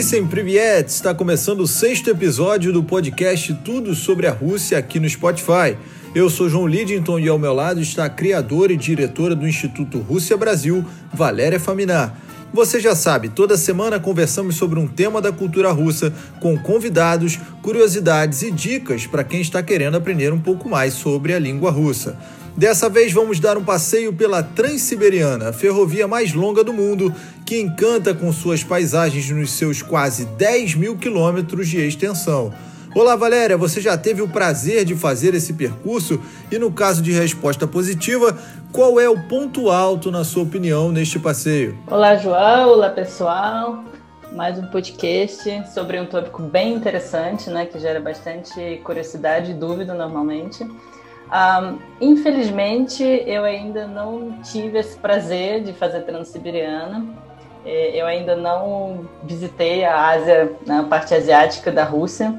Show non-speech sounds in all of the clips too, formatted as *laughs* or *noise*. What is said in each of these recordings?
Listen Privyet, está começando o sexto episódio do podcast Tudo sobre a Rússia aqui no Spotify. Eu sou João Lidington e ao meu lado está a criadora e diretora do Instituto Rússia Brasil, Valéria Faminar. Você já sabe, toda semana conversamos sobre um tema da cultura russa com convidados, curiosidades e dicas para quem está querendo aprender um pouco mais sobre a língua russa. Dessa vez vamos dar um passeio pela Transiberiana, a ferrovia mais longa do mundo, que encanta com suas paisagens nos seus quase 10 mil quilômetros de extensão. Olá, Valéria, você já teve o prazer de fazer esse percurso? E no caso de resposta positiva, qual é o ponto alto, na sua opinião, neste passeio? Olá, João. Olá, pessoal. Mais um podcast sobre um tópico bem interessante, né, que gera bastante curiosidade e dúvida normalmente. Um, infelizmente, eu ainda não tive esse prazer de fazer Transiberiana. É, eu ainda não visitei a Ásia, a parte asiática da Rússia,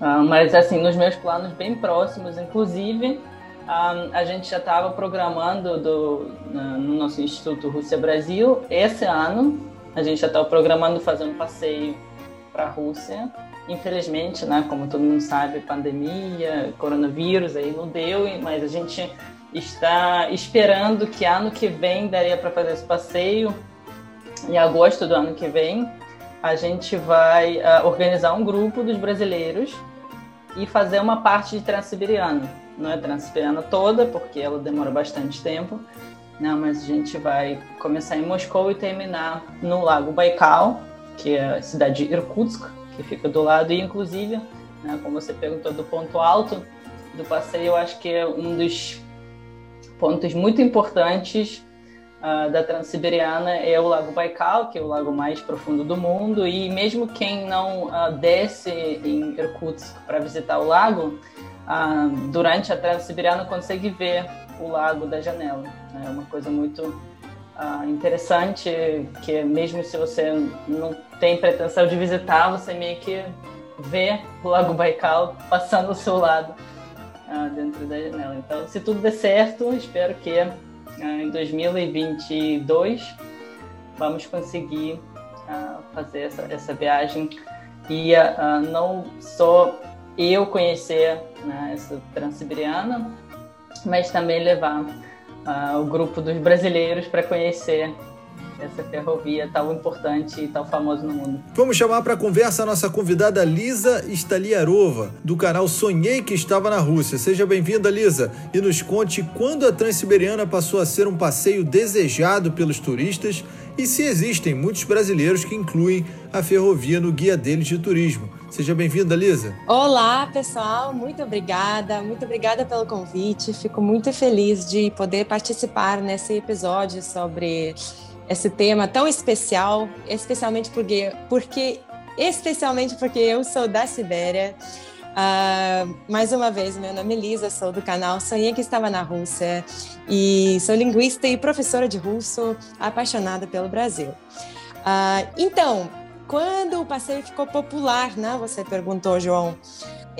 uh, mas assim nos meus planos bem próximos, inclusive um, a gente já estava programando do, no nosso Instituto Rússia Brasil esse ano. A gente já estava programando fazer um passeio para a Rússia infelizmente, né, como todo mundo sabe, pandemia, coronavírus aí não deu, mas a gente está esperando que ano que vem daria para fazer esse passeio. Em agosto do ano que vem, a gente vai uh, organizar um grupo dos brasileiros e fazer uma parte de Transiberiana. Não é Transiberiana toda, porque ela demora bastante tempo, não, mas a gente vai começar em Moscou e terminar no Lago Baikal, que é a cidade de Irkutsk, que fica do lado, e inclusive, né, como você perguntou do ponto alto do passeio, eu acho que é um dos pontos muito importantes uh, da Transiberiana é o Lago Baikal, que é o lago mais profundo do mundo, e mesmo quem não uh, desce em Irkutsk para visitar o lago, uh, durante a Transiberiana consegue ver o lago da janela. É uma coisa muito interessante, que mesmo se você não tem pretensão de visitar, você meio que vê o Lago Baikal passando ao seu lado dentro da janela. Então, se tudo der certo, espero que em 2022 vamos conseguir uh, fazer essa, essa viagem. E não só eu conhecer né, essa Transiberiana, mas também levar o grupo dos brasileiros para conhecer essa ferrovia tão importante e tão famosa no mundo. Vamos chamar para conversa a nossa convidada Lisa Staliarova, do canal Sonhei que estava na Rússia. Seja bem-vinda, Lisa, e nos conte quando a Transiberiana passou a ser um passeio desejado pelos turistas e se existem muitos brasileiros que incluem a ferrovia no guia deles de turismo. Seja bem-vinda, Lisa. Olá, pessoal. Muito obrigada. Muito obrigada pelo convite. Fico muito feliz de poder participar nesse episódio sobre esse tema tão especial, especialmente porque, porque especialmente porque eu sou da Sibéria. Uh, mais uma vez, meu nome é Lisa, sou do canal Sonhei que estava na Rússia e sou linguista e professora de russo, apaixonada pelo Brasil. Uh, então, quando o passeio ficou popular, né? Você perguntou, João.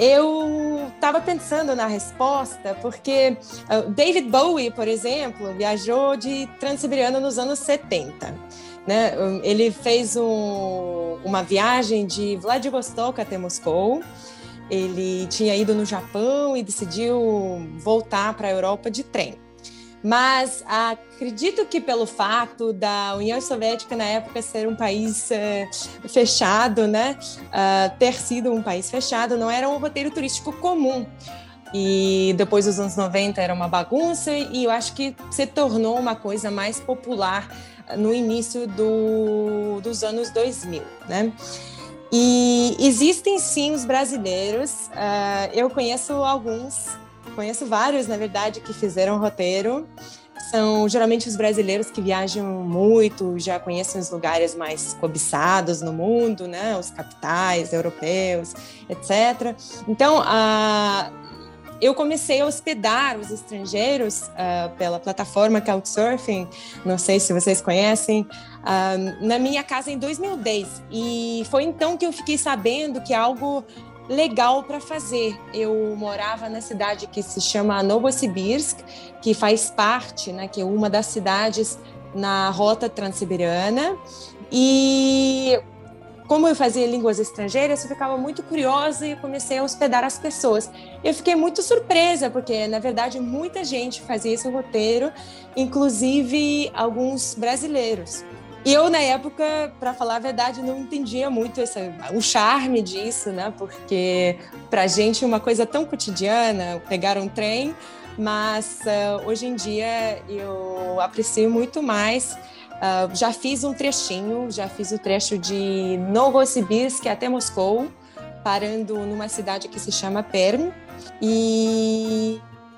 Eu estava pensando na resposta, porque uh, David Bowie, por exemplo, viajou de Transiberiana nos anos 70. Né? Ele fez um, uma viagem de Vladivostok até Moscou. Ele tinha ido no Japão e decidiu voltar para a Europa de trem. Mas acredito que pelo fato da União Soviética na época ser um país uh, fechado, né, uh, ter sido um país fechado, não era um roteiro turístico comum. E depois dos anos 90 era uma bagunça e eu acho que se tornou uma coisa mais popular no início do, dos anos 2000, né? E existem sim os brasileiros, uh, eu conheço alguns conheço vários, na verdade, que fizeram roteiro. São geralmente os brasileiros que viajam muito, já conhecem os lugares mais cobiçados no mundo, né? Os capitais europeus, etc. Então, a eu comecei a hospedar os estrangeiros uh, pela plataforma Couchsurfing, não sei se vocês conhecem, uh, na minha casa em 2010. E foi então que eu fiquei sabendo que algo legal para fazer. Eu morava na cidade que se chama Novosibirsk, que faz parte, né, que é uma das cidades na rota transiberiana. E como eu fazia línguas estrangeiras, eu ficava muito curiosa e comecei a hospedar as pessoas. Eu fiquei muito surpresa, porque, na verdade, muita gente fazia esse roteiro, inclusive alguns brasileiros. E eu, na época, para falar a verdade, não entendia muito esse, o charme disso, né? Porque para gente é uma coisa tão cotidiana, pegar um trem, mas uh, hoje em dia eu aprecio muito mais Uh, já fiz um trechinho, já fiz o trecho de Novosibirsk até Moscou, parando numa cidade que se chama Perm. E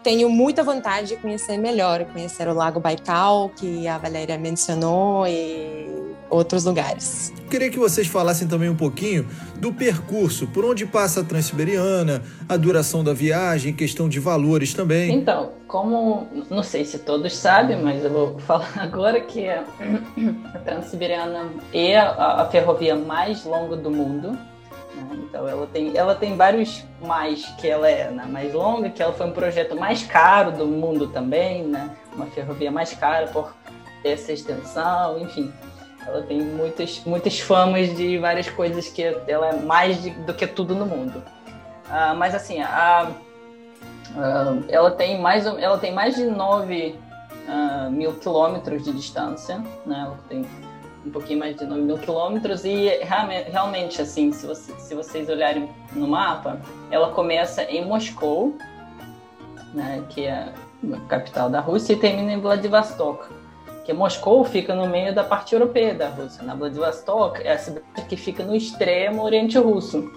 tenho muita vontade de conhecer melhor, conhecer o Lago Baikal, que a Valéria mencionou, e outros lugares. Queria que vocês falassem também um pouquinho do percurso, por onde passa a Transiberiana, a duração da viagem, questão de valores também. Então, como não sei se todos sabem, mas eu vou *laughs* falar agora que a Transiberiana é a, a ferrovia mais longa do mundo. Né? Então ela tem, ela tem vários mais que ela é né? mais longa, que ela foi um projeto mais caro do mundo também, né? Uma ferrovia mais cara por essa extensão, enfim. Ela tem muitas, muitas famas de várias coisas que ela é mais de, do que tudo no mundo. Uh, mas assim, a, ela, tem mais, ela tem mais de 9 uh, mil quilômetros de distância, né? Ela tem um pouquinho mais de 9 mil quilômetros e realmente, assim, se, você, se vocês olharem no mapa, ela começa em Moscou, né, que é a capital da Rússia, e termina em Vladivostok que Moscou fica no meio da parte europeia da Rússia. Na Vladivostok é a cidade que fica no extremo Oriente Russo,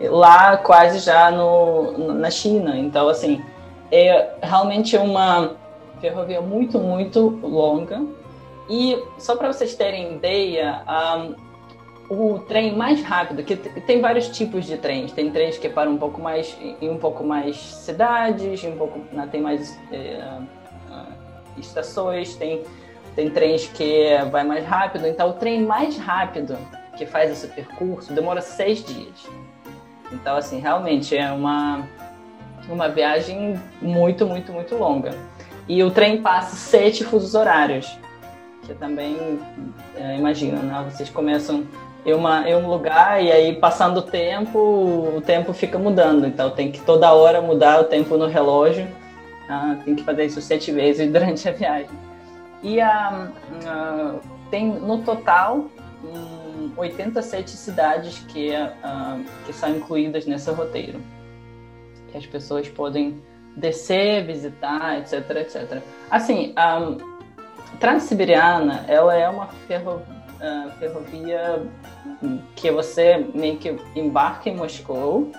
lá quase já no, na China. Então, assim, é realmente uma ferrovia muito, muito longa. E só para vocês terem ideia, um, o trem mais rápido, que tem vários tipos de trens, tem trens que param um pouco mais em um pouco mais cidades, um pouco né, tem mais é, estações, tem tem trens que vai mais rápido, então o trem mais rápido que faz esse percurso demora seis dias. Então, assim, realmente é uma, uma viagem muito, muito, muito longa. E o trem passa sete fusos horários, também, é, né? Vocês começam em, uma, em um lugar e aí, passando o tempo, o tempo fica mudando. Então, tem que toda hora mudar o tempo no relógio. Ah, tem que fazer isso sete vezes *laughs* durante a viagem. E a, a, tem no total um, 87 cidades que, a, que são incluídas nesse roteiro. Que as pessoas podem descer, visitar, etc, etc. Assim, a Transiberiana, ela é uma ferro, uh, ferrovia que você meio que embarca em Moscou,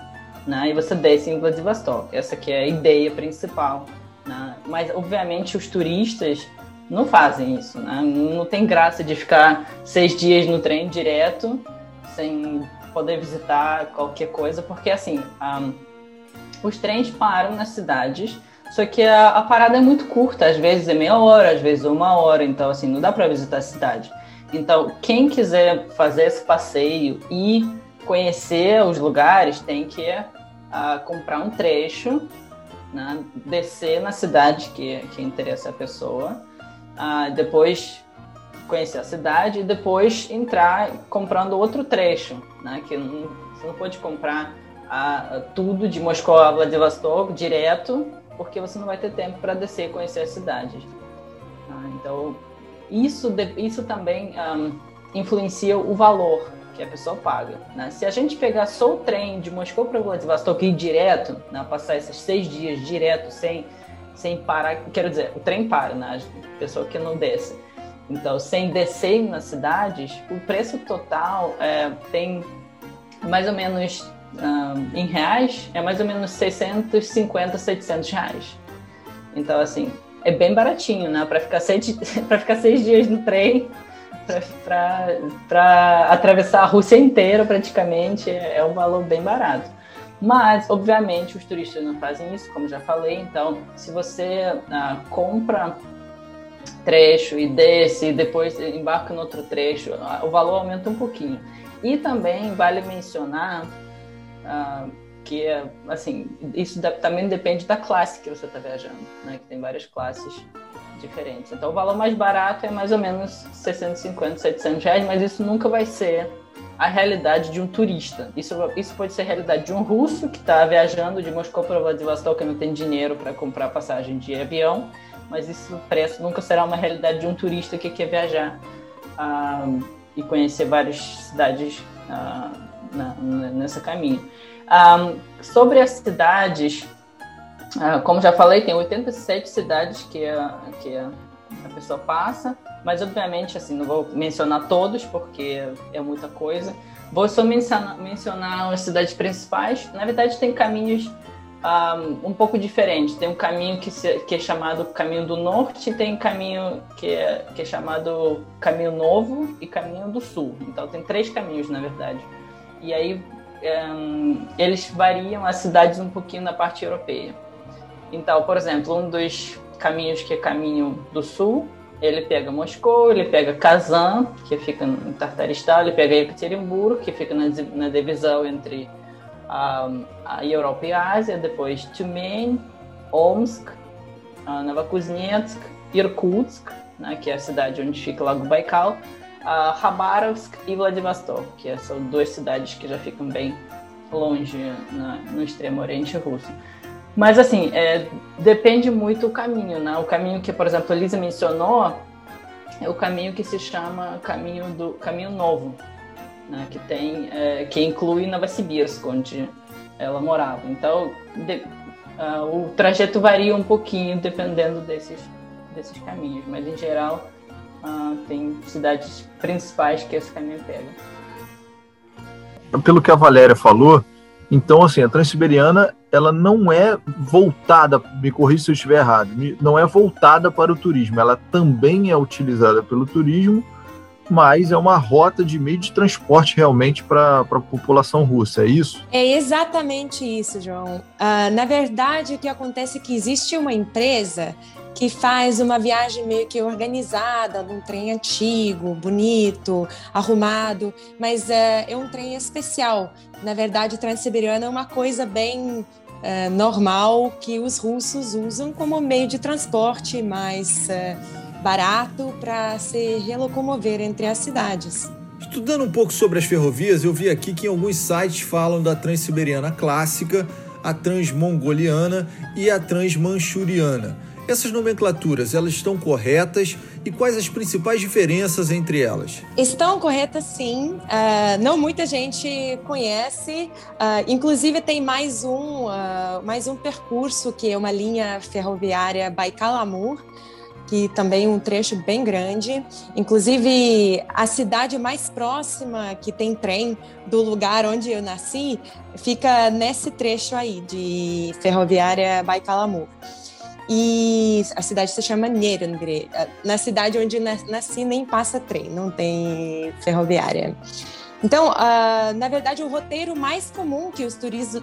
né, e você desce em Vladivostok. Essa que é a ideia principal. Né? Mas, obviamente, os turistas não fazem isso, né? Não tem graça de ficar seis dias no trem direto, sem poder visitar qualquer coisa, porque assim, um, os trens param nas cidades, só que a, a, parada é muito curta, às vezes é meia hora, às vezes é uma hora, então assim, não dá para visitar a cidade. Então, quem quiser fazer esse passeio e conhecer os lugares tem que uh, comprar um trecho, né? descer na cidade que, que interessa a pessoa ah, depois conhecer a cidade e depois entrar comprando outro trecho, né? Que não, você não pode comprar ah, tudo de Moscou a Vladivostok direto, porque você não vai ter tempo para descer e conhecer as cidades. Ah, então, isso, isso também um, influencia o valor que a pessoa paga. Né? Se a gente pegar só o trem de Moscou para Vladivostok ir direto, né, passar esses seis dias direto sem sem parar, quero dizer, o trem para, né? A pessoa que não desce. Então, sem descer nas cidades, o preço total é, tem mais ou menos, um, em reais, é mais ou menos 650, 700 reais. Então, assim, é bem baratinho, né? Para ficar, seis, *laughs* ficar seis dias no trem, para atravessar a Rússia inteira praticamente, é um valor bem barato. Mas, obviamente, os turistas não fazem isso, como já falei. Então, se você ah, compra trecho e desce e depois embarca no outro trecho, o valor aumenta um pouquinho. E também vale mencionar ah, que, assim, isso também depende da classe que você está viajando, né? Que tem várias classes diferentes. Então, o valor mais barato é mais ou menos 650, 700 reais, mas isso nunca vai ser a realidade de um turista. Isso, isso pode ser a realidade de um russo que está viajando de Moscou para Vladivostok e não tem dinheiro para comprar passagem de avião, mas isso preço nunca será uma realidade de um turista que quer viajar uh, e conhecer várias cidades uh, na, nesse caminho. Ah, sobre as cidades, uh, como já falei, tem 87 cidades que a, que a, a pessoa passa. Mas, obviamente, assim, não vou mencionar todos, porque é muita coisa. Vou só mencionar, mencionar as cidades principais. Na verdade, tem caminhos um, um pouco diferentes. Tem um caminho que, se, que é chamado Caminho do Norte, tem caminho que é, que é chamado Caminho Novo e Caminho do Sul. Então, tem três caminhos, na verdade. E aí, um, eles variam as cidades um pouquinho na parte europeia. Então, por exemplo, um dos caminhos que é caminho do sul ele pega Moscou, ele pega Kazan, que fica em Tartaristão, ele pega Ekaterinburg, que fica na, na divisão entre a, a, Europa e a Ásia, depois Tyumen, Omsk, Novokuznetsk, Irkutsk, né, que é a cidade onde fica o Lago Baikal, uh, Khabarovsk e Vladivostok, que são duas cidades que já ficam bem longe na, no extremo oriente russo. Mas, assim, é, depende muito o caminho, né? O caminho que, por exemplo, a Lisa mencionou é o caminho que se chama caminho do caminho novo, né? Que tem, é, que inclui Novosibirsk, onde ela morava. Então, de, uh, o trajeto varia um pouquinho dependendo desses, desses caminhos, mas em geral uh, tem cidades principais que esse caminho pega. Pelo que a Valéria falou, então, assim, a Transiberiana, ela não é voltada, me corrija se eu estiver errado, não é voltada para o turismo, ela também é utilizada pelo turismo, mas é uma rota de meio de transporte realmente para a população russa, é isso? É exatamente isso, João. Uh, na verdade, o que acontece é que existe uma empresa que faz uma viagem meio que organizada, num trem antigo, bonito, arrumado, mas é, é um trem especial. Na verdade, o Transiberiano é uma coisa bem é, normal que os russos usam como meio de transporte mais é, barato para se relocomover entre as cidades. Estudando um pouco sobre as ferrovias, eu vi aqui que alguns sites falam da Transiberiana clássica, a Transmongoliana e a Transmanchuriana. Essas nomenclaturas, elas estão corretas e quais as principais diferenças entre elas? Estão corretas, sim. Uh, não muita gente conhece. Uh, inclusive tem mais um, uh, mais um percurso que é uma linha ferroviária Baikal-Amur, que também é um trecho bem grande. Inclusive, a cidade mais próxima que tem trem do lugar onde eu nasci fica nesse trecho aí de ferroviária Baikal-Amur. E a cidade se chama Nerengre. Na cidade onde nasci nem passa trem, não tem ferroviária. Então, uh, na verdade, o roteiro mais comum que os, turistas,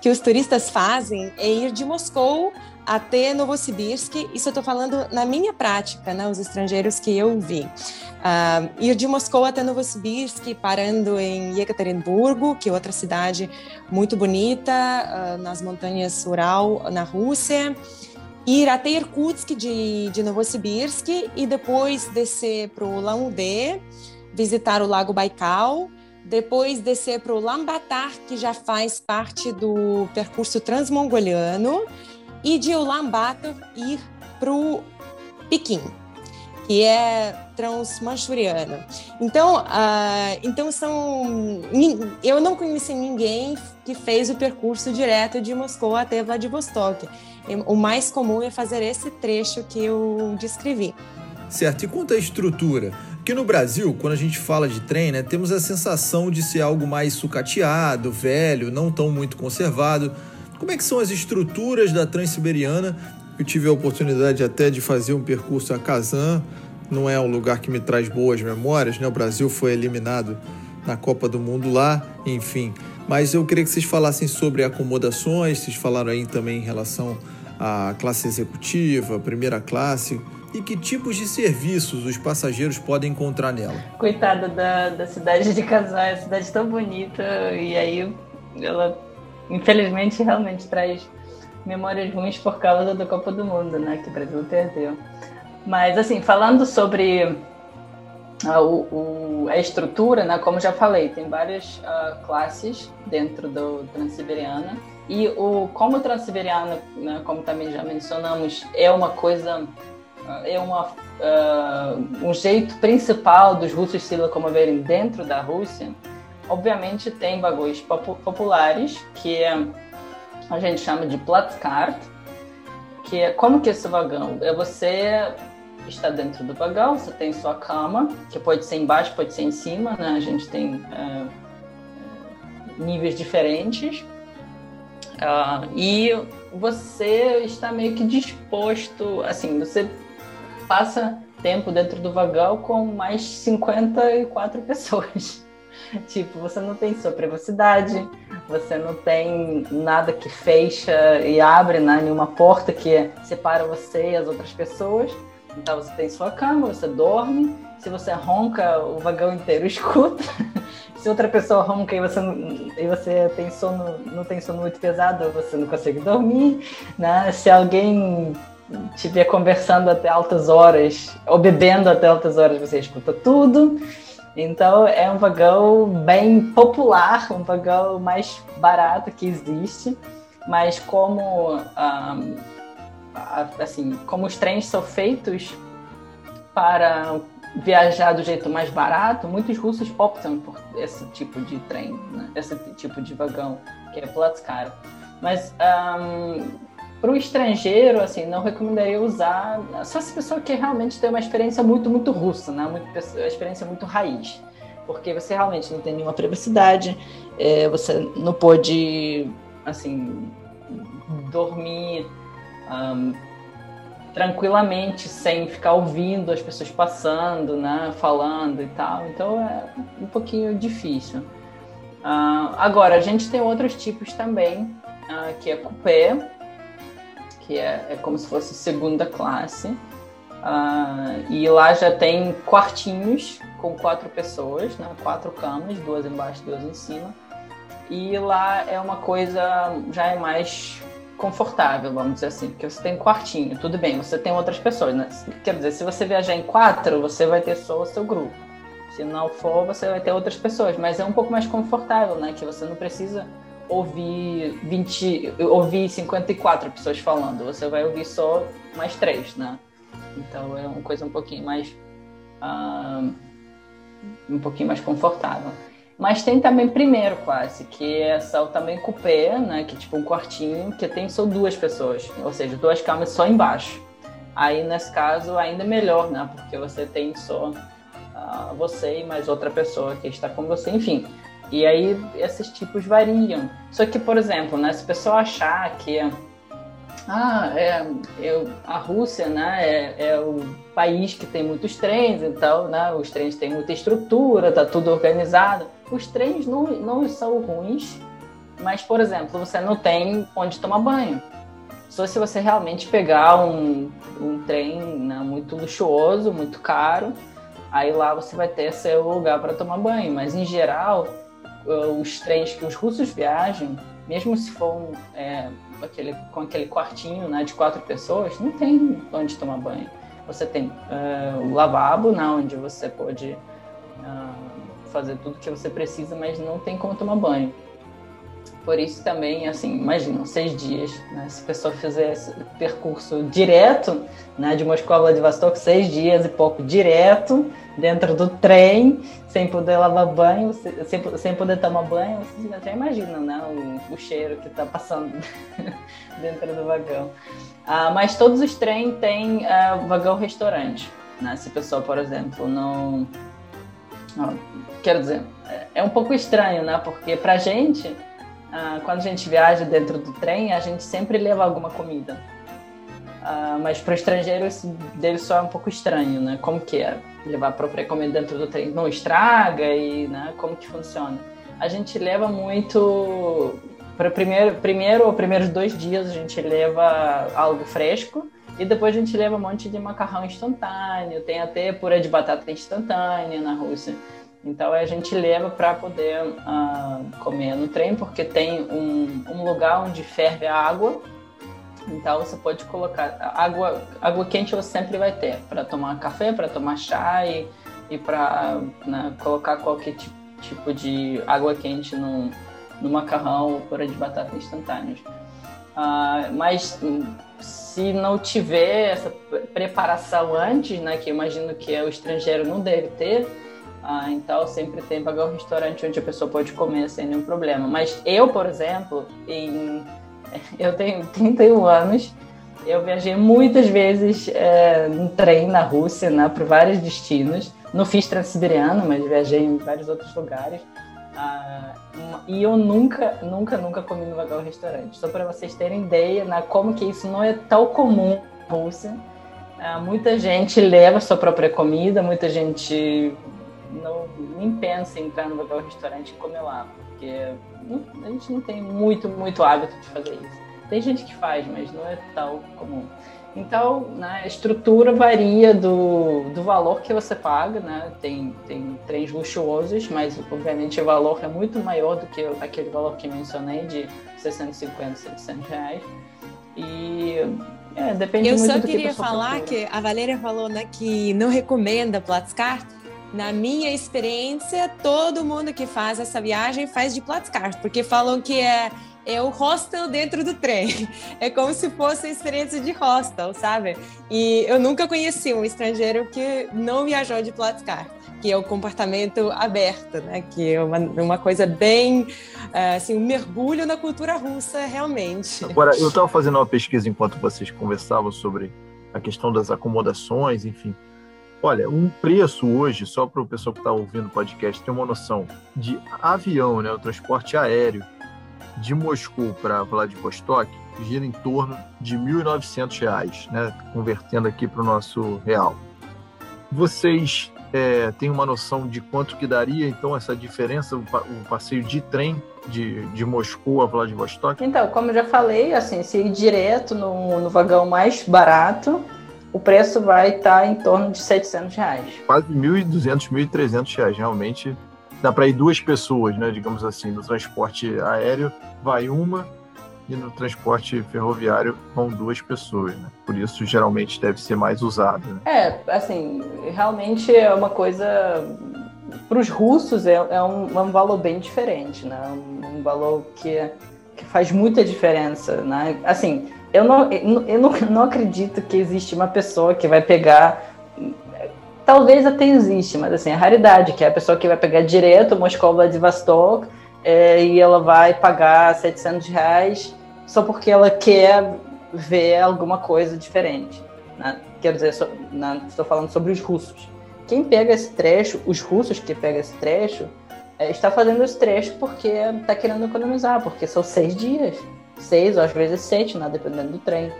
que os turistas fazem é ir de Moscou até Novosibirsk. Isso eu estou falando na minha prática, né, os estrangeiros que eu vi. Uh, ir de Moscou até Novosibirsk, parando em Yekaterinburgo, que é outra cidade muito bonita, uh, nas montanhas Ural, na Rússia. Ir até Irkutsk de, de Novosibirsk e depois descer para o Langudê, visitar o Lago Baikal, depois descer para o Lambatar, que já faz parte do percurso transmongoliano, e de Ulaanbaatar ir para o Pequim, que é transmanchuriano. Então, uh, então são. Eu não conheci ninguém que fez o percurso direto de Moscou até Vladivostok. O mais comum é fazer esse trecho que eu descrevi. Certo. E quanto à estrutura? Porque no Brasil, quando a gente fala de trem, né, temos a sensação de ser algo mais sucateado, velho, não tão muito conservado. Como é que são as estruturas da Transiberiana? Eu tive a oportunidade até de fazer um percurso a Kazan, não é um lugar que me traz boas memórias, né? O Brasil foi eliminado na Copa do Mundo lá, enfim. Mas eu queria que vocês falassem sobre acomodações, vocês falaram aí também em relação à classe executiva, primeira classe, e que tipos de serviços os passageiros podem encontrar nela. Coitada da, da cidade de Kazan, é uma cidade tão bonita, e aí ela infelizmente realmente traz memórias ruins por causa da Copa do Mundo, né? Que o Brasil perdeu. Mas assim, falando sobre a, o, a estrutura, né, como já falei, tem várias uh, classes dentro do Transiberiana. E o, como o Transiberiana, né, como também já mencionamos, é uma coisa, ah, é uma, uh, um jeito principal dos russos se locomoverem dentro da Rússia, obviamente tem vagões populares, que a gente chama de Platzkart, que é como que é esse vagão? É você está dentro do vagão, você tem sua cama, que pode ser embaixo, pode ser em cima, né? A gente tem é, níveis diferentes. Uh, e você está meio que disposto, assim, você passa tempo dentro do vagão com mais 54 *laughs* pessoas. *laughs* tipo, você não tem sua privacidade, você não tem nada que fecha e abre, né? nenhuma porta que separa você e as outras pessoas. Então você tem sua cama, você dorme. Se você ronca, o vagão inteiro *laughs* escuta. Se outra pessoa ronca e você, e você tem sono, não tem sono muito pesado, você não consegue dormir. Né? Se alguém estiver conversando até altas horas, ou bebendo até altas horas, você escuta tudo. Então é um vagão bem popular, um vagão mais barato que existe, mas como um, assim, como os trens são feitos para viajar do jeito mais barato, muitos russos optam por esse tipo de trem, né? esse tipo de vagão, que é Platzkar. Mas um, para o estrangeiro, assim, não recomendaria usar, só se a pessoa quer realmente ter uma experiência muito, muito russa, né? Muito, uma experiência muito raiz. Porque você realmente não tem nenhuma privacidade, é, você não pode, assim, dormir um, tranquilamente, sem ficar ouvindo as pessoas passando, né, falando e tal. Então é um pouquinho difícil. Uh, agora, a gente tem outros tipos também, uh, que é coupé, que é, é, como se fosse segunda classe. Uh, e lá já tem quartinhos com quatro pessoas, né, quatro camas, duas embaixo, duas em cima. E lá é uma coisa já é mais confortável, vamos dizer assim, porque você tem quartinho, tudo bem, você tem outras pessoas, né? Quer dizer, se você viajar em quatro, você vai ter só o seu grupo. Se não for, você vai ter outras pessoas, mas é um pouco mais confortável, né? Que você não precisa ouvir 20, ouvir 54 pessoas falando, você vai ouvir só mais três, né? Então é uma coisa um pouquinho mais uh, um pouquinho mais confortável. Mas tem também primeiro classe, que é só também coupé, né? Que é tipo um quartinho, que tem só duas pessoas, ou seja, duas camas só embaixo. Aí nesse caso ainda melhor, né? Porque você tem só uh, você e mais outra pessoa que está com você, enfim. E aí esses tipos variam. Só que, por exemplo, né, se a pessoa achar que ah, é, é, a Rússia né, é, é, o país que tem muitos trens, então né, os trens têm muita estrutura, tá tudo organizado. Os trens não, não são ruins, mas, por exemplo, você não tem onde tomar banho. Só se você realmente pegar um, um trem né, muito luxuoso, muito caro, aí lá você vai ter seu lugar para tomar banho. Mas, em geral, os trens que os russos viajam, mesmo se for é, aquele, com aquele quartinho né, de quatro pessoas, não tem onde tomar banho. Você tem uh, o lavabo, né, onde você pode uh, fazer tudo que você precisa, mas não tem como tomar banho. Por isso também, assim, imagina, seis dias, né? Se a pessoa fizer esse percurso direto, né, de Moscou a Vladivostok, seis dias e pouco direto, dentro do trem, sem poder lavar banho, sem, sem poder tomar banho, você já imagina, né, o, o cheiro que está passando *laughs* dentro do vagão. Ah, mas todos os trens têm uh, vagão-restaurante, né? Se a pessoa, por exemplo, não... não... Quero dizer, é, é um pouco estranho, né? Porque pra gente ah, quando a gente viaja dentro do trem, a gente sempre leva alguma comida. Ah, mas para o estrangeiro isso deve soar um pouco estranho, né? Como que é levar a própria comida dentro do trem? Não estraga e né? como que funciona? A gente leva muito para primeiro, primeiro ou primeiros dois dias a gente leva algo fresco e depois a gente leva um monte de macarrão instantâneo, tem até purê de batata instantânea na Rússia. Então a gente leva para poder uh, comer no trem, porque tem um, um, lugar onde ferve a água. Então você pode colocar água, água quente você sempre vai ter para tomar café, para tomar chá e, e para né, colocar qualquer tipo de água quente no, no macarrão ou purê de batata instantâneos. Uh, mas se não tiver essa preparação antes, né, que imagino que o estrangeiro não deve ter, uh, então sempre tem pagar um restaurante onde a pessoa pode comer sem nenhum problema. Mas eu, por exemplo, em, *laughs* eu tenho 31 anos, eu viajei muitas vezes é, trem na Rússia, né, vários destinos. Não fiz Transiberiano, mas viajei em vários outros lugares. Ah, e eu nunca, nunca, nunca comi no vagão restaurante. Só para vocês terem ideia né, como que isso não é tão comum na Rússia. Ah, muita gente leva sua própria comida, muita gente não nem pensa em entrar no vagão restaurante e comer lá, porque a gente não tem muito, muito hábito de fazer isso. Tem gente que faz, mas não é tão comum. Então, né, a estrutura varia do, do valor que você paga, né? Tem, tem trens luxuosos, mas obviamente o valor é muito maior do que aquele valor que mencionei de 650, 700 reais. E é, depende Eu muito só do queria que falar que a Valéria falou né, que não recomenda Platzkart. Na minha experiência, todo mundo que faz essa viagem faz de Platzkart, porque falam que é é o hostel dentro do trem. *laughs* É como se fosse a experiência de hostel, sabe? E eu nunca conheci um estrangeiro que não viajou de Platzkart, que é o comportamento aberto, né? Que é uma, uma coisa bem, eh, assim, um mergulho na cultura russa, realmente. Agora, eu estava fazendo uma pesquisa enquanto vocês conversavam sobre a questão das acomodações, enfim. Olha, um preço hoje, só para o pessoal que está ouvindo o podcast ter uma noção, de avião, né, o transporte aéreo, de Moscou para Vladivostok gira em torno de R$ 1.900, né? convertendo aqui para o nosso real. Vocês é, têm uma noção de quanto que daria, então, essa diferença, o passeio de trem de, de Moscou a Vladivostok? Então, como eu já falei, assim, se ir direto no, no vagão mais barato, o preço vai estar tá em torno de 700 reais. Quase 1.200, 1.300 reais, realmente dá para ir duas pessoas, né? Digamos assim, no transporte aéreo vai uma e no transporte ferroviário vão duas pessoas, né? Por isso geralmente deve ser mais usado. Né? É, assim, realmente é uma coisa para os russos é, é, um, é, um, valor bem diferente, né? Um, um, valor que, que faz muita diferença, né? Assim, eu não, eu não, não acredito que existe uma pessoa que vai pegar talvez até existe, mas assim, é raridade, que é a pessoa que vai pegar direto Moscou Vladivostok é, e ela vai pagar 700 reais só porque ela quer ver alguma coisa diferente. Né? Quer dizer, so, né, estou falando sobre os russos. Quem pega esse trecho, os russos que pegam esse trecho, é, está fazendo esse trecho porque está querendo economizar, porque são seis dias. Seis ou às vezes sete, né, dependendo do trem.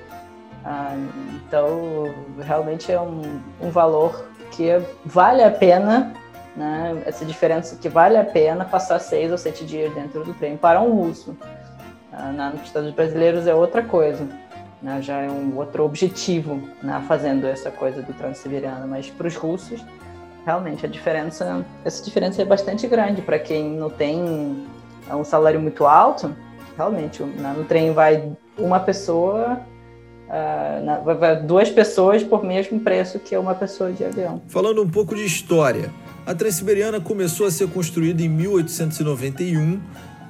Ah, então, realmente é um, um valor que vale a pena, né, essa diferença que vale a pena passar seis ou sete dias dentro do trem para um russo. Ah, nos Estados brasileiros é outra coisa, né, já é um outro objetivo né, fazendo essa coisa do transiberiano, mas para os russos realmente a diferença, essa diferença é bastante grande para quem não tem um salário muito alto. Realmente, né, no trem vai uma pessoa uh, duas pessoas por mesmo preço que uma pessoa de avião. Falando um pouco de história, a Transiberiana começou a ser construída em 1891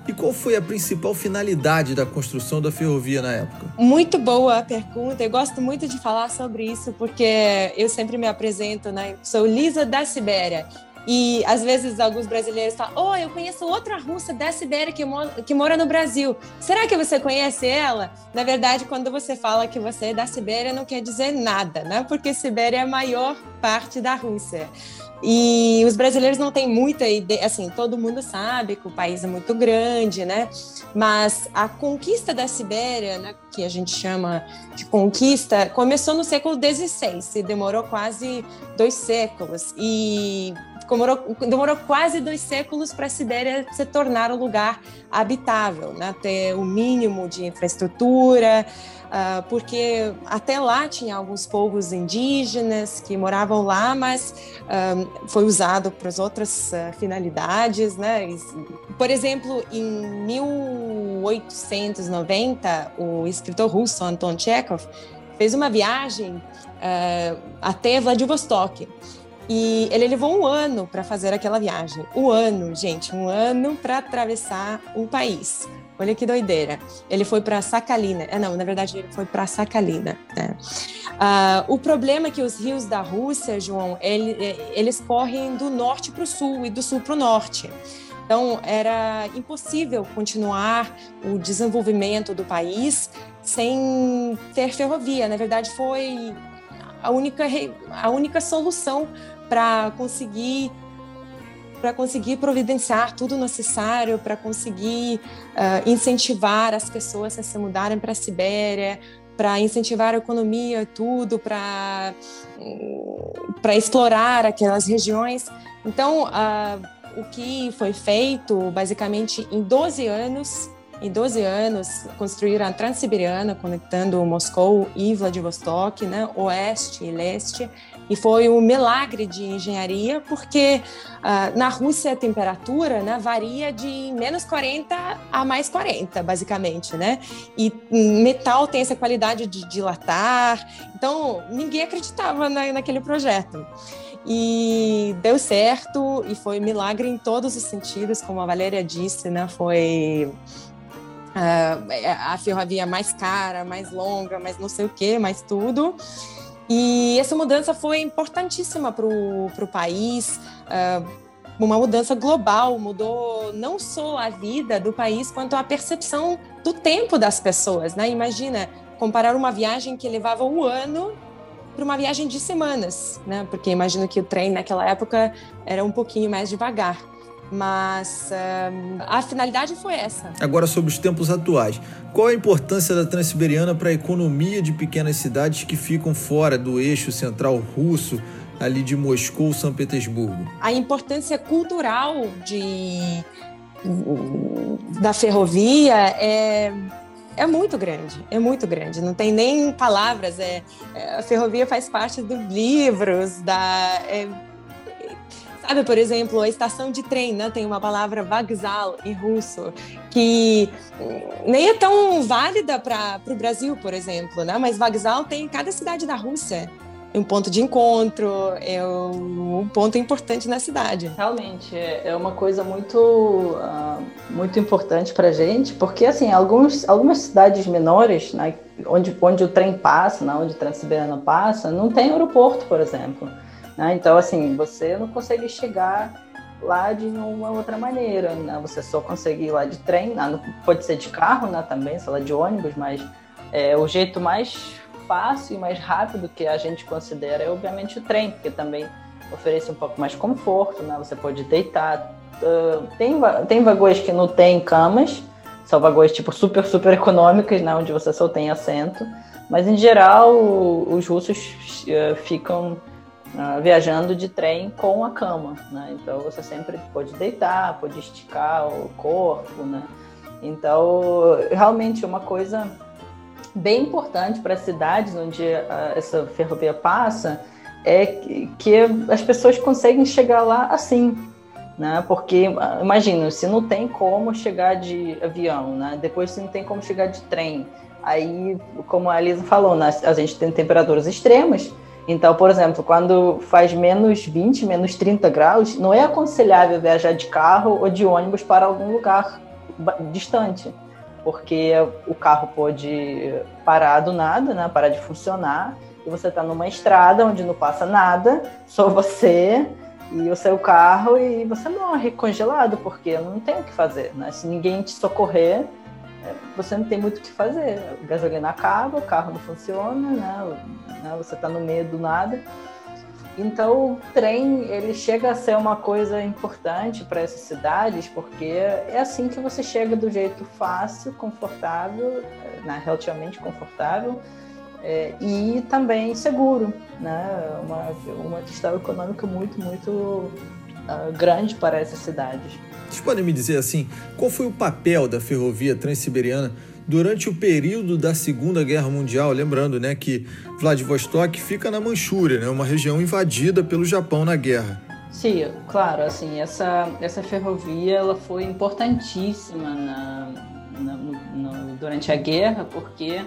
e qual foi a principal finalidade da construção da ferrovia na época? Muito boa a pergunta. Eu gosto muito de falar sobre isso porque eu sempre me apresento, né? Sou Lisa da Sibéria e às vezes alguns brasileiros falam: Oh, eu conheço outra russa da Sibéria que, mora, que mora no Brasil. Será que você conhece ela? Na verdade, quando você fala que você é da Sibéria, não quer dizer nada, né? Porque Sibéria é a maior parte da Rússia. E os brasileiros não têm muita ideia, assim, todo mundo sabe que o país é muito grande, né? Mas a conquista da Sibéria, né, que a gente chama de conquista, começou no século XVI e demorou quase dois séculos. E demorou, demorou quase dois séculos para a Sibéria se tornar um lugar habitável, né? ter o mínimo de infraestrutura, uh, porque até lá tinha alguns povos indígenas que moravam lá, mas uh, foi usado para as outras uh, finalidades. Né? Por exemplo, em 1890, o escritor russo Anton Chekhov fez uma viagem até Vladivostok E ele levou um ano para fazer aquela viagem. Um ano, gente, um ano para atravessar o país. Olha que doideira. Ele foi para Sakhalina. Ah, não, na verdade, ele foi para Sakhalina. Né? Uh, o problema é que os rios da Rússia, João, ele, eles correm do norte para o sul e do sul para o norte. Então, era impossível continuar o desenvolvimento do país sem ter ferrovia. Na verdade, foi a única, a única solução para conseguir para conseguir providenciar tudo necessário para conseguir uh, incentivar as pessoas a se mudarem para a Sibéria, para incentivar a economia, tudo, para para explorar aquelas regiões. Então, uh, o que foi feito, basicamente, em 12 anos, em 12 anos, construíram a Transiberiana, conectando Moscou e Vladivostok, né, oeste e leste, e foi um milagre de engenharia, porque uh, na Rússia a temperatura né, varia de menos 40 a mais 40, basicamente, né? E metal tem essa qualidade de dilatar, então ninguém acreditava na, naquele projeto. E deu certo e foi milagre em todos os sentidos, como a Valéria disse, né? Foi a ferrovia mais cara, mais longa, mais não sei o que, mais tudo. E essa mudança foi importantíssima para o país, uh, uma mudança global, mudou não só a vida do país, quanto a percepção do tempo das pessoas. Né? Imagina comparar uma viagem que levava um ano para uma viagem de semanas, né? porque imagino que o trem naquela época era um pouquinho mais devagar mas uh, a finalidade foi essa. Agora, sobre os tempos atuais, qual a importância da Transiberiana para a economia de pequenas cidades que ficam fora do eixo central russo, ali de Moscou, São Petersburgo? A importância cultural de, da ferrovia é é muito grande, é muito grande, não tem nem palavras. É, é a ferrovia faz parte dos livros, da, é, Sabe, por exemplo, a estação de trem, né? Tem uma palavra vagzal em russo, que nem é tão válida para o Brasil, por exemplo, né? Mas vagzal tem em cada cidade da Rússia. É um ponto de encontro, é um ponto importante na cidade. Realmente, é uma coisa muito, uh, muito importante para a gente, porque, assim, alguns, algumas cidades menores, né, onde, onde o trem passa, né, onde o Transiberiano passa, não tem aeroporto, por exemplo. Né? Então, assim, você não consegue chegar lá de uma outra maneira, né? Você só consegue ir lá de trem, né? pode ser de carro, né? Também, sei lá, de ônibus, mas é, o jeito mais fácil e mais rápido que a gente considera é, obviamente, o trem, porque também oferece um pouco mais conforto, né? Você pode deitar. Uh, tem, tem vagões que não tem camas, são vagões, tipo, super, super econômicos, né? Onde você só tem assento. Mas, em geral, os russos uh, ficam Uh, viajando de trem com a cama, né? Então você sempre pode deitar, pode esticar o corpo, né? Então realmente uma coisa bem importante para as cidades onde uh, essa ferrovia passa é que, as pessoas conseguem chegar lá assim, né? Porque uh, imagina se não tem como chegar de avião, né? Depois se não tem como chegar de trem, aí como a Elisa falou, né? a gente tem temperaturas extremas então, por exemplo, quando faz menos 20, menos 30 graus, não é aconselhável viajar de carro ou de ônibus para algum lugar distante, porque o carro pode parar do nada, né, parar de funcionar, e você está numa estrada onde não passa nada, só você e o seu carro, e você morre congelado, porque não tem o que fazer. Né? Se ninguém te socorrer, você não tem muito o que fazer. A gasolina acaba, o carro não funciona, né? né? Você está no meio do nada. Então, o trem ele chega a ser uma coisa importante para essas cidades, porque é assim que você chega do jeito fácil, confortável, né? relativamente confortável, é, e também seguro, né? Uma, uma questão econômica muito, muito uh, grande para essas cidades. Vocês podem me dizer assim, qual foi o papel da ferrovia transiberiana durante o período da Segunda Guerra Mundial? Lembrando, né, que Vladivostok fica na Manchúria, né, uma região invadida pelo Japão na guerra. Sim, claro, assim, essa, essa ferrovia ela foi importantíssima na, na no, durante a guerra, porque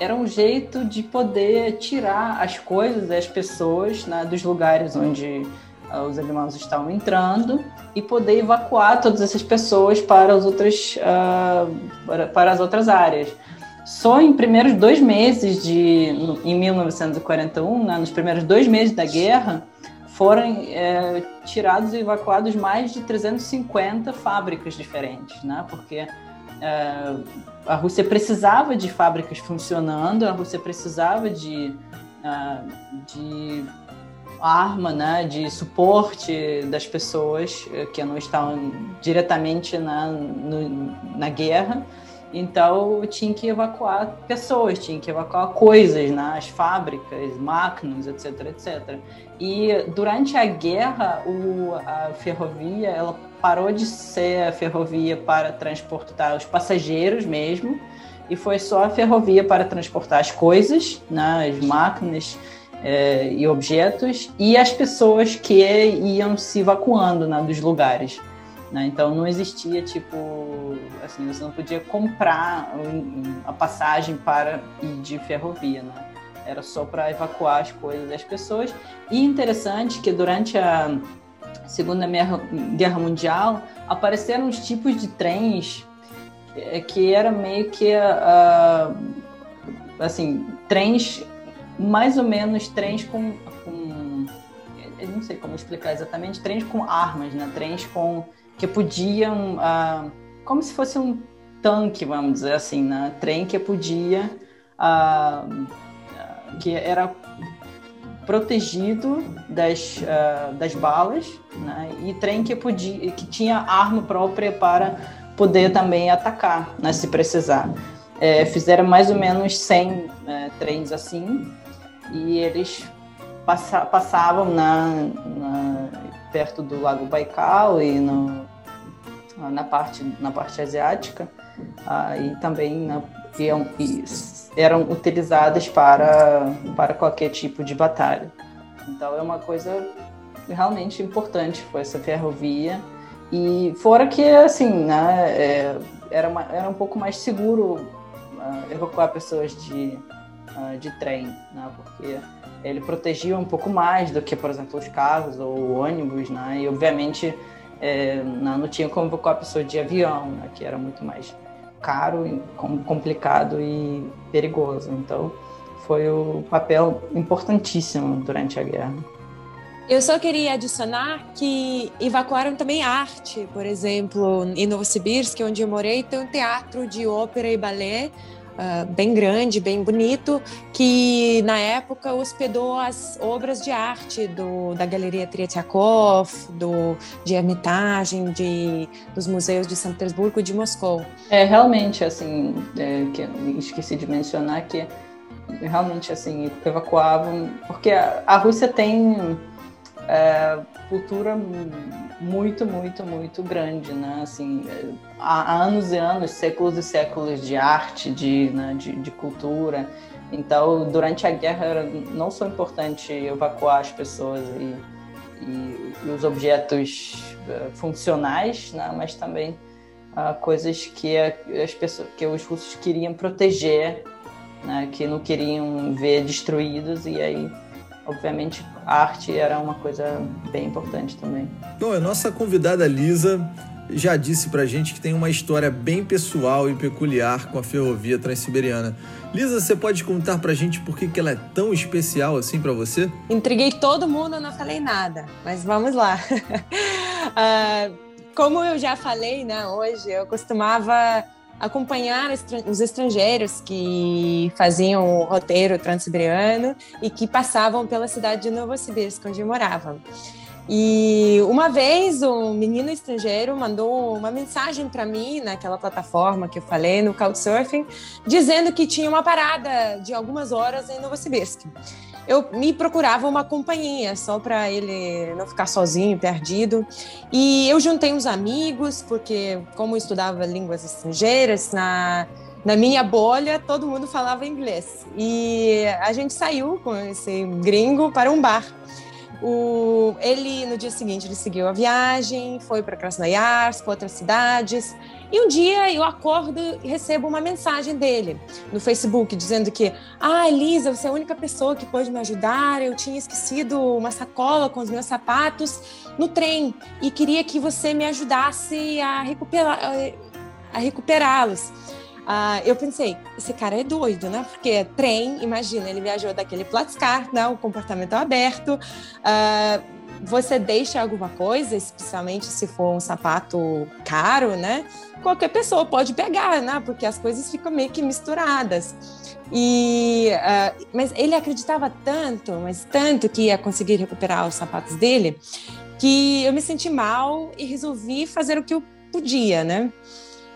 era um jeito de poder tirar as coisas, as pessoas né, dos lugares onde os alemães estavam entrando e poder evacuar todas essas pessoas para as outras, uh, para, as outras áreas. Só em primeiros dois meses de, em 1941, né, nos primeiros dois meses da guerra, foram é, tirados e evacuados mais de 350 fábricas diferentes, né? Porque é, a Rússia precisava de fábricas funcionando, a Rússia precisava de, uh, de arma, né, de suporte das pessoas eh, que não estavam diretamente na, no, na guerra. Então tinha que evacuar pessoas, tinha que evacuar coisas, né, as fábricas, máquinas, etc, etc. E durante a guerra, o, a ferrovia ela parou de ser a ferrovia para transportar os passageiros mesmo, e foi só a ferrovia para transportar as coisas, né, as máquinas é, e objetos, e as pessoas que iam se evacuando né, dos lugares. Né? Então não existia tipo, assim, você não podia comprar a passagem para ir de ferrovia, né? Era só para evacuar as coisas das pessoas. E interessante que durante a Segunda Guerra Mundial, apareceram os tipos de trens eh, que era meio que assim trens mais ou menos trens com, com eu não sei como explicar exatamente trens com armas né trens com que podiam uh, como se fosse um tanque vamos dizer assim né trem que podia uh, que era protegido das, uh, das balas, né? e trem que, podia, que tinha arma própria para poder também atacar, né? se precisar. É, fizeram mais ou menos 100 é, trens assim, e eles passa, passavam na, na, perto do Lago Baikal e no, na, parte, na parte asiática, uh, e também na, iam, eram utilizadas para, para qualquer tipo de batalha. Então é uma coisa realmente importante foi essa ferrovia e fora que assim né, é, era, uma, era um pouco mais seguro uh, evacuar pessoas de, uh, de trem né, porque ele protegia um pouco mais do que por exemplo os carros ou ônibus né, e obviamente é, não, não tinha como evacuar pessoas de avião né, que era muito mais caro, complicado e perigoso. Então, foi o um papel importantíssimo durante a guerra. Eu só queria adicionar que evacuaram também arte, por exemplo, em Novosibirsk, onde eu morei, tem um teatro de ópera e balé uh, bem grande, bem bonito, que na época hospedou as obras de arte do, da Galeria Tretiakov, do, de Hermitage, de, dos museus de São Petersburgo e de Moscou. É, realmente, assim, é, que esqueci de mencionar que realmente, assim, evacuavam, porque a, a Rússia tem é, cultura muito, muito, muito grande, né? Assim, há anos e anos, séculos e séculos de arte, de, né, de, de cultura. Então, durante a guerra, não só importante evacuar as pessoas e, e, e os objetos uh, funcionais, né? mas também uh, coisas que as pessoas, que os russos queriam proteger, né? que não queriam ver destruídos e aí obviamente, a arte era uma coisa bem importante também. Bom, a nossa convidada Lisa já disse pra gente que tem uma história bem pessoal e peculiar com a ferrovia transiberiana. Lisa, você pode contar pra gente por que, que ela é tão especial assim para você? Intriguei todo mundo, não falei nada, mas vamos lá. uh, *laughs* como eu já falei, né, hoje, eu costumava acompanhar os estrangeiros que faziam o roteiro transiberiano e que passavam pela cidade de Novosibirsk, onde eu morava. E uma vez um menino estrangeiro mandou uma mensagem para mim naquela plataforma que eu falei no Couchsurfing, dizendo que tinha uma parada de algumas horas em Novosibirsk eu me procurava uma companhia só para ele não ficar sozinho, perdido. E eu juntei uns amigos, porque como eu estudava línguas estrangeiras, na, na minha bolha todo mundo falava inglês. E a gente saiu com esse gringo para um bar. O, ele, no dia seguinte, ele seguiu a viagem, foi para Krasnoyarsk, para outras cidades. E um dia eu acordo e recebo uma mensagem dele no Facebook dizendo que, ah, Elisa, você é a única pessoa que pode me ajudar. Eu tinha esquecido uma sacola com os meus sapatos no trem e queria que você me ajudasse a a recuperá-los. Uh, eu pensei, esse cara é doido, né? Porque trem, imagina, ele viajou daquele Platzkart, né? O comportamento aberto. Uh, você deixa alguma coisa, especialmente se for um sapato caro, né? Qualquer pessoa pode pegar, né? Porque as coisas ficam meio que misturadas. E, uh, mas ele acreditava tanto, mas tanto que ia conseguir recuperar os sapatos dele, que eu me senti mal e resolvi fazer o que eu podia, né?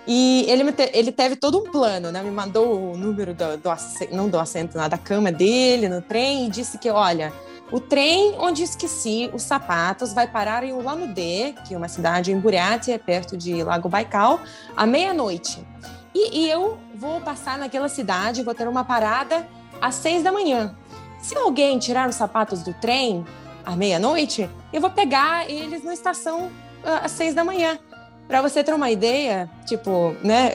E ele, te, ele teve todo um plano, né? Me mandou o número do, do assento, não do assento, da cama dele no trem e disse que, olha, o trem onde esqueci os sapatos vai parar em Ulan-Ude, que é uma cidade em Buryatia, perto de Lago Baikal, à meia-noite. E, e eu vou passar naquela cidade, vou ter uma parada às seis da manhã. Se alguém tirar os sapatos do trem à meia-noite, eu vou pegar eles na estação ah, às seis da manhã. Para você ter uma ideia, tipo, né?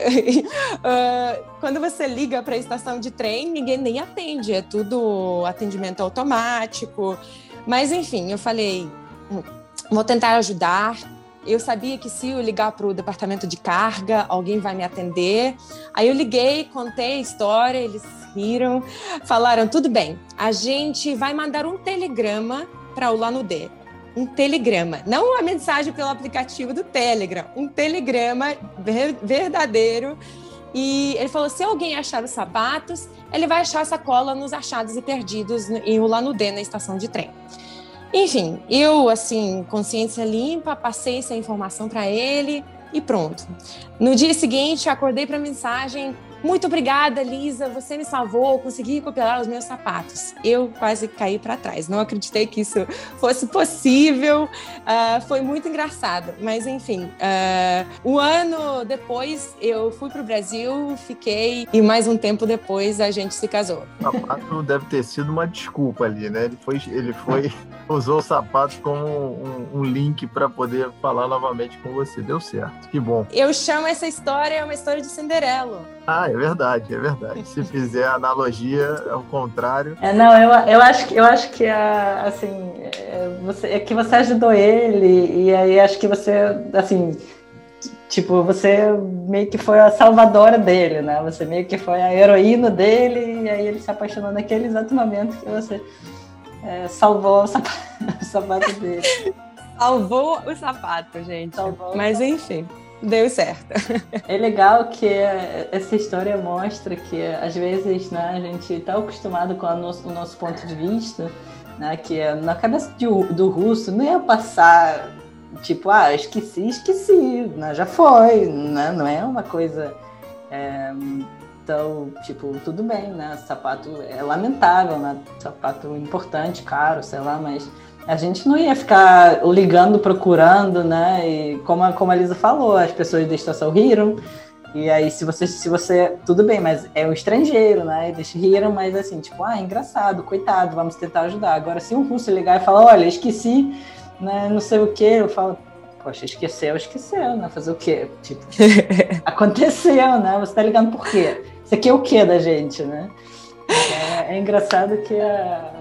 uh, *laughs* quando você liga para a estação de trem, ninguém nem atende, é tudo atendimento automático. Mas enfim, eu falei, hum, vou tentar ajudar. Eu sabia que se eu ligar para o departamento de carga, alguém vai me atender. Aí eu liguei, contei a história, eles riram, falaram: tudo bem, a gente vai mandar um telegrama para o Lanudê um telegrama, não uma mensagem pelo aplicativo do Telegram, um telegrama verdadeiro. E ele falou: se alguém achar os sapatos, ele vai achar a sacola nos achados e perdidos em Ulanudê, na estação de trem. Enfim, eu, assim, consciência limpa, passei essa informação para ele e pronto. No dia seguinte, acordei para a mensagem muito obrigada, Lisa. Você me salvou. Consegui recuperar os meus sapatos. Eu quase caí para trás. Não acreditei que isso fosse possível. Uh, foi muito engraçado. Mas, enfim, uh, um ano depois eu fui para o Brasil, fiquei e mais um tempo depois a gente se casou. O sapato deve ter sido uma desculpa ali, né? Ele foi, ele foi *laughs* usou o sapato como um, um link para poder falar novamente com você. Deu certo. Que bom. Eu chamo essa história uma história de Cinderela. Ah, é verdade, é verdade. Se fizer analogia, é o contrário. É, não, eu, eu, acho, eu acho que a, assim, é, você, é que você ajudou ele, e aí acho que você, assim, tipo, você meio que foi a salvadora dele, né? Você meio que foi a heroína dele, e aí ele se apaixonou naquele exato momento que você é, salvou o sapato, *laughs* o sapato dele. Salvou o sapato, gente. Salvou Mas enfim deu certo. *laughs* É legal que essa história mostra que às vezes né, a gente está acostumado com o nosso ponto de vista, né, que é, na cabeça de, do russo não ia passar tipo, ah, esqueci, esqueci, né, já foi, né, não é uma coisa. É, então, tipo, tudo bem, né? Sapato é lamentável, né? Sapato importante, caro, sei lá, mas a gente não ia ficar ligando, procurando, né? E como a, como a Lisa falou, as pessoas da estação riram. E aí, se você, se você. Tudo bem, mas é um estrangeiro, né? Eles riram, mas assim, tipo, ah, engraçado, coitado, vamos tentar ajudar. Agora, se um russo ligar e falar, olha, esqueci, né? Não sei o quê, eu falo, poxa, esqueceu, esqueceu, né? Fazer o quê? Tipo, *laughs* aconteceu, né? Você tá ligando por quê? Isso aqui é o quê da gente, né? É, é engraçado que a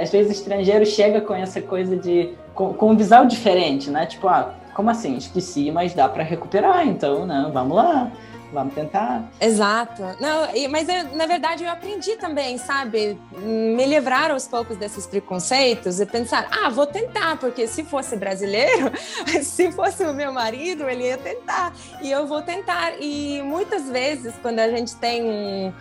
às vezes estrangeiro chega com essa coisa de com, com um visual diferente, né? Tipo, ah, como assim? Esqueci, mas dá para recuperar, então, né? Vamos lá. Vamos tentar. Exato. Não, mas eu, na verdade eu aprendi também, sabe? Me livrar aos poucos desses preconceitos e pensar, ah, vou tentar, porque se fosse brasileiro, *laughs* se fosse o meu marido, ele ia tentar. E eu vou tentar. E muitas vezes, quando a gente tem um,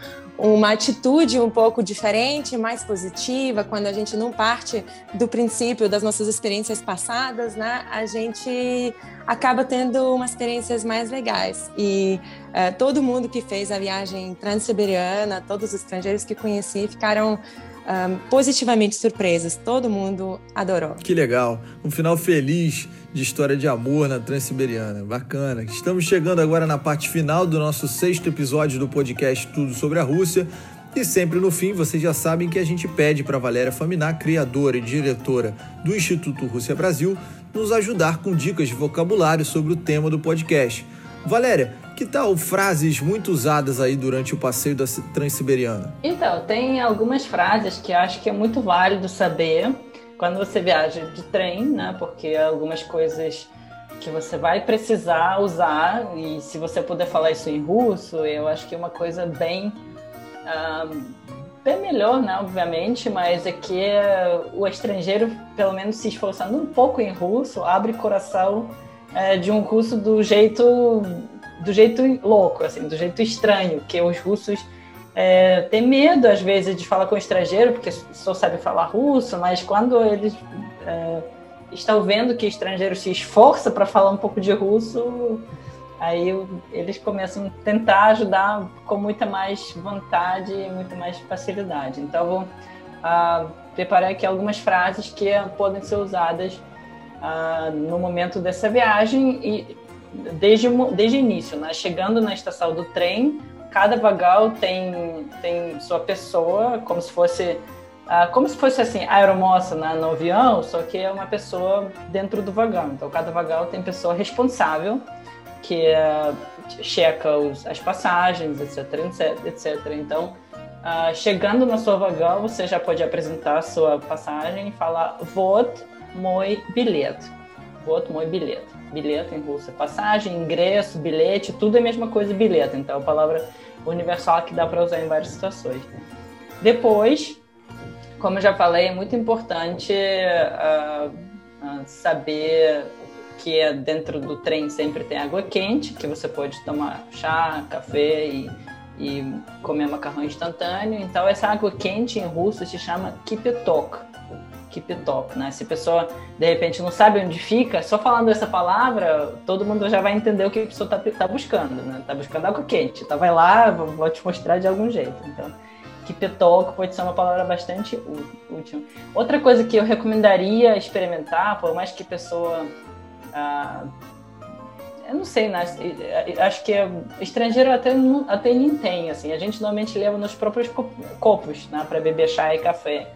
uma atitude um pouco diferente, mais positiva, quando a gente não parte do princípio das nossas experiências passadas, né, a gente acaba tendo umas experiências mais legais. E uh, todo mundo que fez a viagem transiberiana, todos os estrangeiros que conheci ficaram um, positivamente surpresas. Todo mundo adorou. Que legal. Um final feliz de história de amor na Transiberiana. Bacana. Estamos chegando agora na parte final do nosso sexto episódio do podcast Tudo sobre a Rússia. E sempre no fim, vocês já sabem que a gente pede para Valéria Faminar, criadora e diretora do Instituto Rússia Brasil, nos ajudar com dicas de vocabulário sobre o tema do podcast. Valéria, que tal frases muito usadas aí durante o passeio da Transiberiana? Então, tem algumas frases que acho que é muito válido saber quando você viaja de trem, né? Porque algumas coisas que você vai precisar usar e se você puder falar isso em russo, eu acho que é uma coisa bem bem melhor, né, obviamente, mas é que o estrangeiro, pelo menos se esforçando um pouco em russo, abre coração é, de um russo do jeito do jeito louco, assim, do jeito estranho, que os russos é, têm medo às vezes de falar com estrangeiro, porque só sabe falar russo, mas quando eles é, estão vendo que estrangeiro se esforça para falar um pouco de russo, aí eles começam a tentar ajudar com muita mais vontade e muita mais facilidade. Então, vou uh, preparar aqui algumas frases que podem ser usadas uh, no momento dessa viagem e desde, desde o início, né? chegando na estação do trem, cada vagão tem, tem sua pessoa, como se fosse Uh, como se fosse assim, aeromoça né, no avião, só que é uma pessoa dentro do vagão. Então, cada vagão tem pessoa responsável que uh, checa os, as passagens, etc, etc, etc. Então, uh, chegando na sua vagão, você já pode apresentar sua passagem e falar "vot moj bilhete". "Vot moj bilhete". Bilhete em russo é passagem, ingresso, bilhete, tudo é a mesma coisa, bilhete. Então, é a palavra universal que dá para usar em várias situações. Depois, como eu já falei, é muito importante uh, uh, saber que é dentro do trem sempre tem água quente, que você pode tomar chá, café e, e comer macarrão instantâneo. Então, essa água quente em russo se chama kipetok. Kipetok, né? Se a pessoa, de repente, não sabe onde fica, só falando essa palavra, todo mundo já vai entender o que a pessoa está tá buscando, né? Está buscando água quente. Então, vai lá, vou te mostrar de algum jeito. Então, Kipetok pode ser uma palavra bastante útil. Outra coisa que eu recomendaria experimentar, por mais que a pessoa ah, eu não sei, né? acho que estrangeiro até, até nem tem, assim. A gente normalmente leva nos próprios copos, né? Para beber chá e café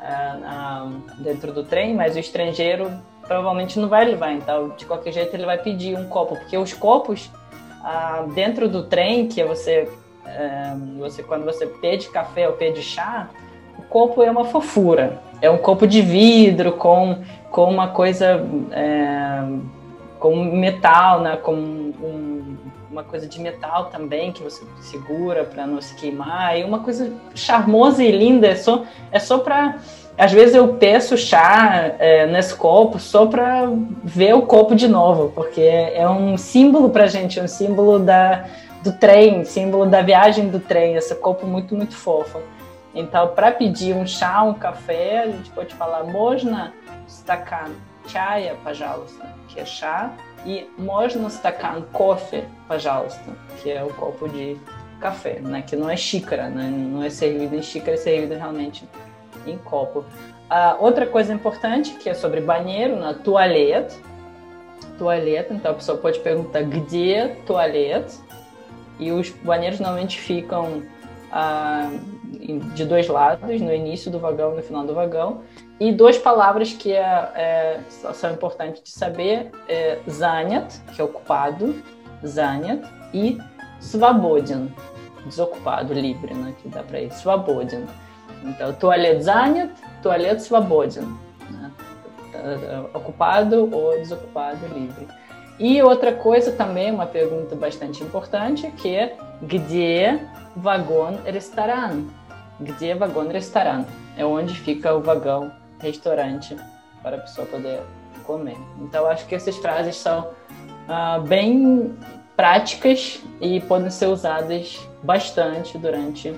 ah, dentro do trem, mas o estrangeiro provavelmente não vai levar. Então, de qualquer jeito, ele vai pedir um copo, porque os copos ah, dentro do trem, que você, eh, você quando você pede café ou pede chá, o copo é uma fofura. É um copo de vidro com com uma coisa é, como metal, né? Como um, uma coisa de metal também que você segura para não se queimar. E uma coisa charmosa e linda. É só, é só para às vezes eu peço chá é, nesse copo só para ver o copo de novo, porque é, um símbolo para gente, é um símbolo da, do trem, símbolo da viagem do trem, esse copo muito, muito fofo. Então, para pedir um chá, um café, a gente pode falar mojna stakana чая, пожалуйста, que é chá, e можно стакан кофе, пожалуйста, que é o copo de café, né? Que não é xícara, né? Não é servido em xícara, é servido realmente em copo. Uh, outra coisa importante que é sobre banheiro, na né? toalete. Toalete, então a pessoa pode perguntar где toalete? E os banheiros normalmente ficam uh, de dois lados, no início do vagão e no final do vagão. E duas palavras que é, é, são importantes de saber é занят, que é ocupado, занят, e свободен, desocupado, livre, né, que dá para ir, свободен. Então, туалет занят, туалет свободен, né, ocupado ou desocupado, livre. E outra coisa também, uma pergunta bastante importante, que é где вагон-ресторан? Где вагон-ресторан? É onde fica o vagão restaurante para a pessoa poder comer. Então, acho que essas frases são uh, bem práticas e podem ser usadas bastante durante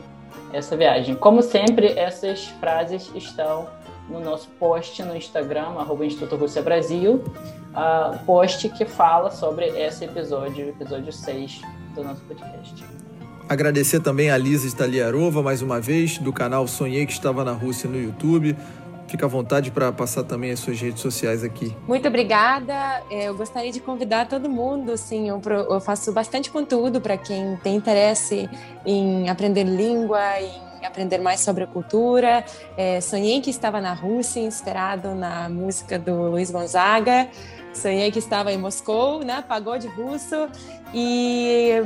essa viagem. Como sempre, essas frases estão no nosso post no Instagram, arroba Instituto Rússia Brasil, uh, post que fala sobre esse episódio, episódio 6 do nosso podcast. Agradecer também a Lisa Staliarova, mais uma vez, do canal Sonhei que estava na Rússia no YouTube. Fica à vontade para passar também as suas redes sociais aqui. Muito obrigada. É, eu gostaria de convidar todo mundo. Sim, eu faço bastante conteúdo para quem tem interesse em aprender língua, em aprender mais sobre a cultura. É, sonhei que estava na Rússia, inspirado na música do Luiz Gonzaga. Sonhei que estava em Moscou, né? Pagode russo. E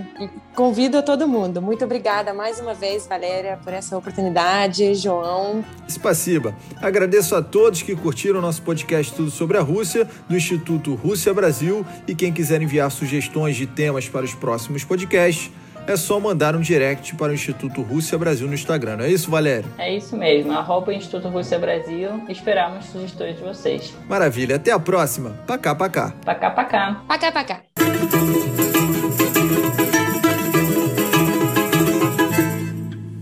convido todo mundo. Muito obrigada mais uma vez, Valéria, por essa oportunidade. João. Spasiba. Agradeço a todos que curtiram nosso podcast Tudo sobre a Rússia, do Instituto Rússia Brasil. E quem quiser enviar sugestões de temas para os próximos podcasts, é só mandar um direct para o Instituto Rússia Brasil no Instagram. Não é isso, Valéria? É isso mesmo. Arroba Instituto Rússia Brasil. Esperamos sugestões de vocês. Maravilha. Até a próxima. Pacá, pacá. Pacá, pacá. Pacá, pacá.